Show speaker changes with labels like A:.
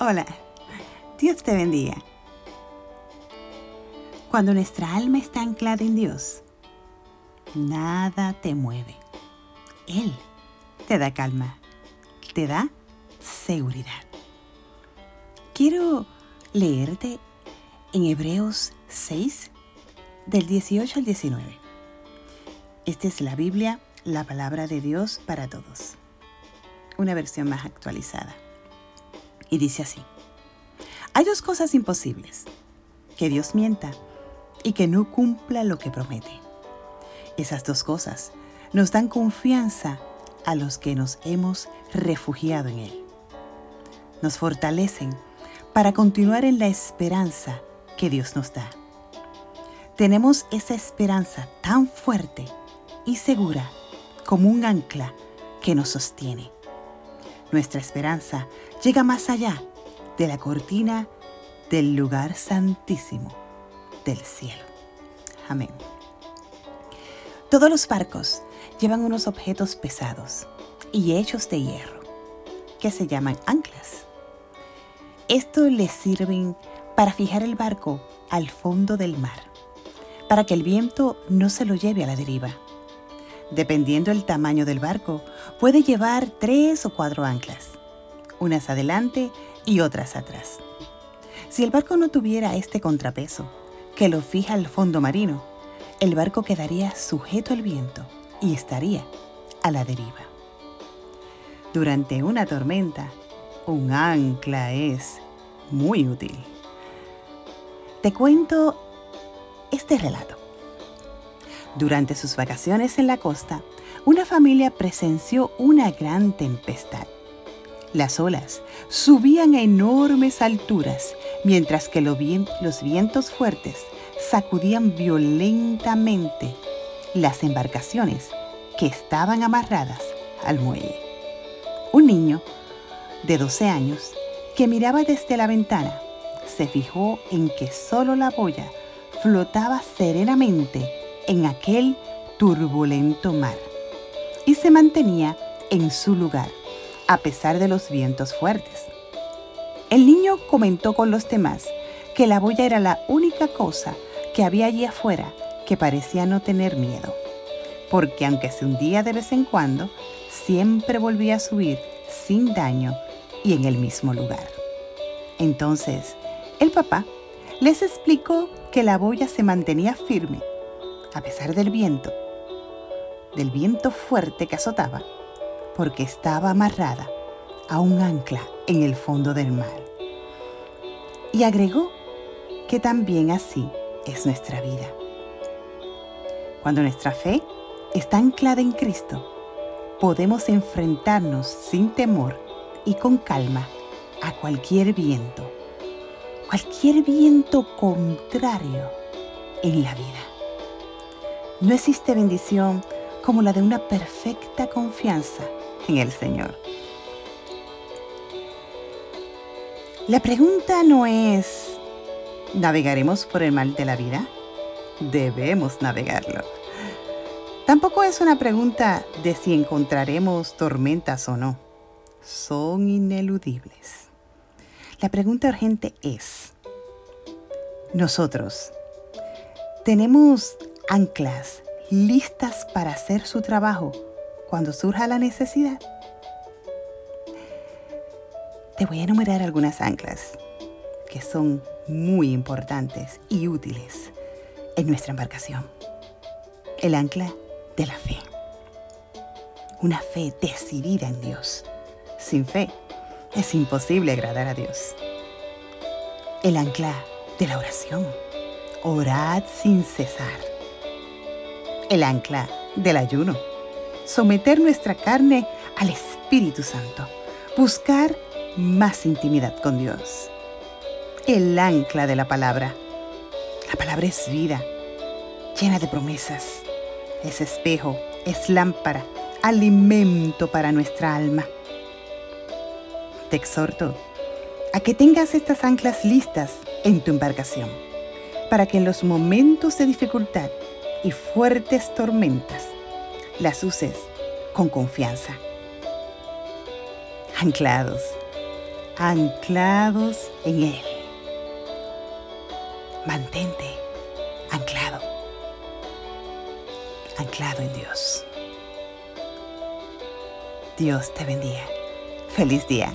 A: Hola, Dios te bendiga. Cuando nuestra alma está anclada en Dios, nada te mueve. Él te da calma, te da seguridad. Quiero leerte en Hebreos 6, del 18 al 19. Esta es la Biblia, la palabra de Dios para todos. Una versión más actualizada y dice así. Hay dos cosas imposibles. Que Dios mienta y que no cumpla lo que promete. Esas dos cosas nos dan confianza a los que nos hemos refugiado en Él. Nos fortalecen para continuar en la esperanza que Dios nos da. Tenemos esa esperanza tan fuerte y segura como un ancla que nos sostiene. Nuestra esperanza llega más allá de la cortina del lugar santísimo del cielo. Amén. Todos los barcos llevan unos objetos pesados y hechos de hierro, que se llaman anclas. Esto les sirven para fijar el barco al fondo del mar, para que el viento no se lo lleve a la deriva. Dependiendo del tamaño del barco, puede llevar tres o cuatro anclas unas adelante y otras atrás. Si el barco no tuviera este contrapeso, que lo fija al fondo marino, el barco quedaría sujeto al viento y estaría a la deriva. Durante una tormenta, un ancla es muy útil. Te cuento este relato. Durante sus vacaciones en la costa, una familia presenció una gran tempestad. Las olas subían a enormes alturas, mientras que los vientos fuertes sacudían violentamente las embarcaciones que estaban amarradas al muelle. Un niño de 12 años que miraba desde la ventana se fijó en que solo la boya flotaba serenamente en aquel turbulento mar y se mantenía en su lugar a pesar de los vientos fuertes. El niño comentó con los demás que la boya era la única cosa que había allí afuera que parecía no tener miedo, porque aunque se hundía de vez en cuando, siempre volvía a subir sin daño y en el mismo lugar. Entonces, el papá les explicó que la boya se mantenía firme, a pesar del viento, del viento fuerte que azotaba porque estaba amarrada a un ancla en el fondo del mar. Y agregó que también así es nuestra vida. Cuando nuestra fe está anclada en Cristo, podemos enfrentarnos sin temor y con calma a cualquier viento, cualquier viento contrario en la vida. No existe bendición como la de una perfecta confianza en el Señor. La pregunta no es, ¿navegaremos por el mal de la vida? Debemos navegarlo. Tampoco es una pregunta de si encontraremos tormentas o no. Son ineludibles. La pregunta urgente es, ¿nosotros tenemos anclas listas para hacer su trabajo cuando surja la necesidad. Te voy a enumerar algunas anclas que son muy importantes y útiles en nuestra embarcación. El ancla de la fe. Una fe decidida en Dios. Sin fe es imposible agradar a Dios. El ancla de la oración. Orad sin cesar. El ancla del ayuno someter nuestra carne al Espíritu Santo, buscar más intimidad con Dios. El ancla de la palabra. La palabra es vida, llena de promesas. Es espejo, es lámpara, alimento para nuestra alma. Te exhorto a que tengas estas anclas listas en tu embarcación, para que en los momentos de dificultad y fuertes tormentas las uses con confianza. Anclados anclados en Él. Mantente anclado, anclado en Dios. Dios te bendiga. Feliz día.